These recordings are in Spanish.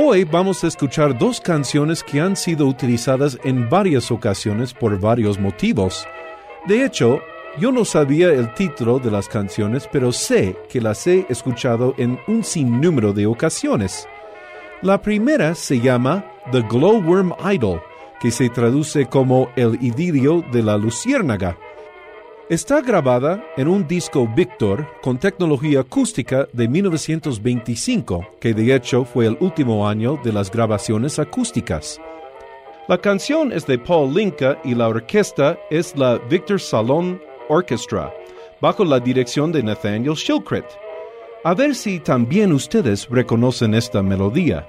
Hoy vamos a escuchar dos canciones que han sido utilizadas en varias ocasiones por varios motivos. De hecho, yo no sabía el título de las canciones, pero sé que las he escuchado en un sinnúmero de ocasiones. La primera se llama The Glowworm Idol, que se traduce como El idilio de la luciérnaga. Está grabada en un disco Victor con tecnología acústica de 1925, que de hecho fue el último año de las grabaciones acústicas. La canción es de Paul Linka y la orquesta es la Victor Salon Orchestra, bajo la dirección de Nathaniel Shilkret. A ver si también ustedes reconocen esta melodía.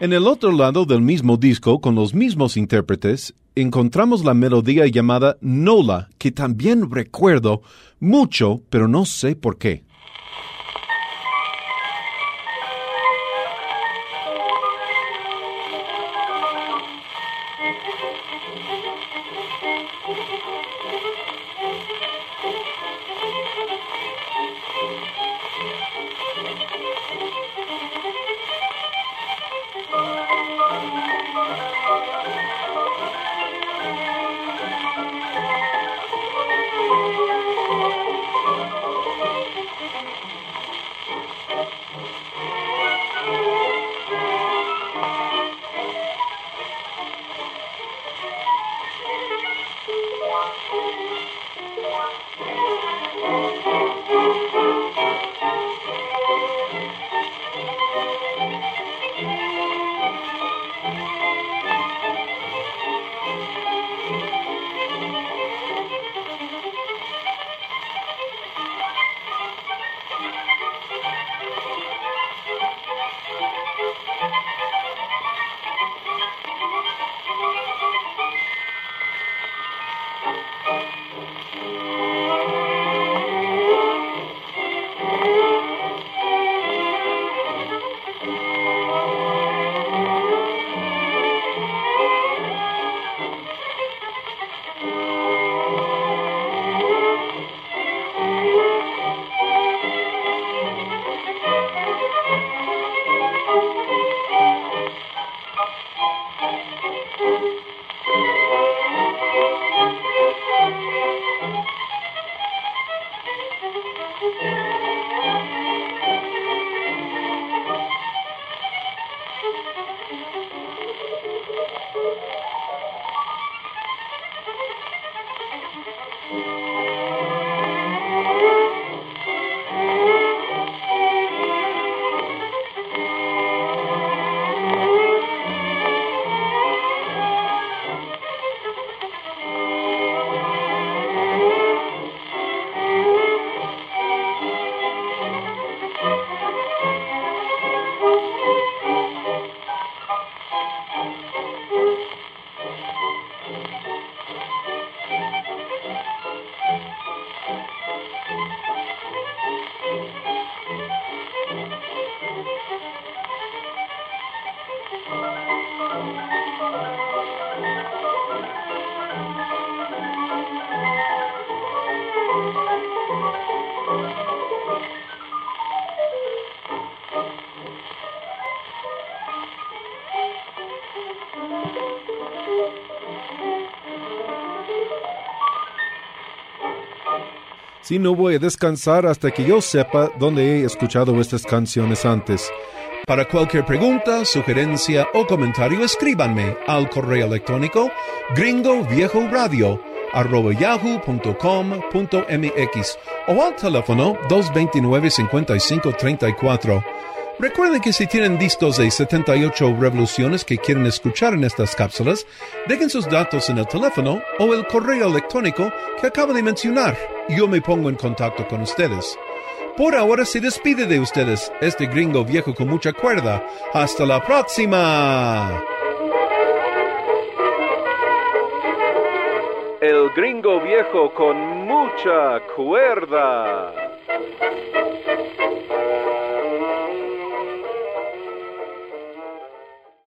En el otro lado del mismo disco, con los mismos intérpretes, encontramos la melodía llamada Nola, que también recuerdo mucho, pero no sé por qué. Si no voy a descansar hasta que yo sepa dónde he escuchado estas canciones antes. Para cualquier pregunta, sugerencia o comentario, escríbanme al correo electrónico gringoviejoradio.yahoo.com.mx o al teléfono 229-5534. Recuerden que si tienen discos de 78 revoluciones que quieren escuchar en estas cápsulas, dejen sus datos en el teléfono o el correo electrónico que acabo de mencionar. Yo me pongo en contacto con ustedes. Por ahora se despide de ustedes este gringo viejo con mucha cuerda. Hasta la próxima. El gringo viejo con mucha cuerda.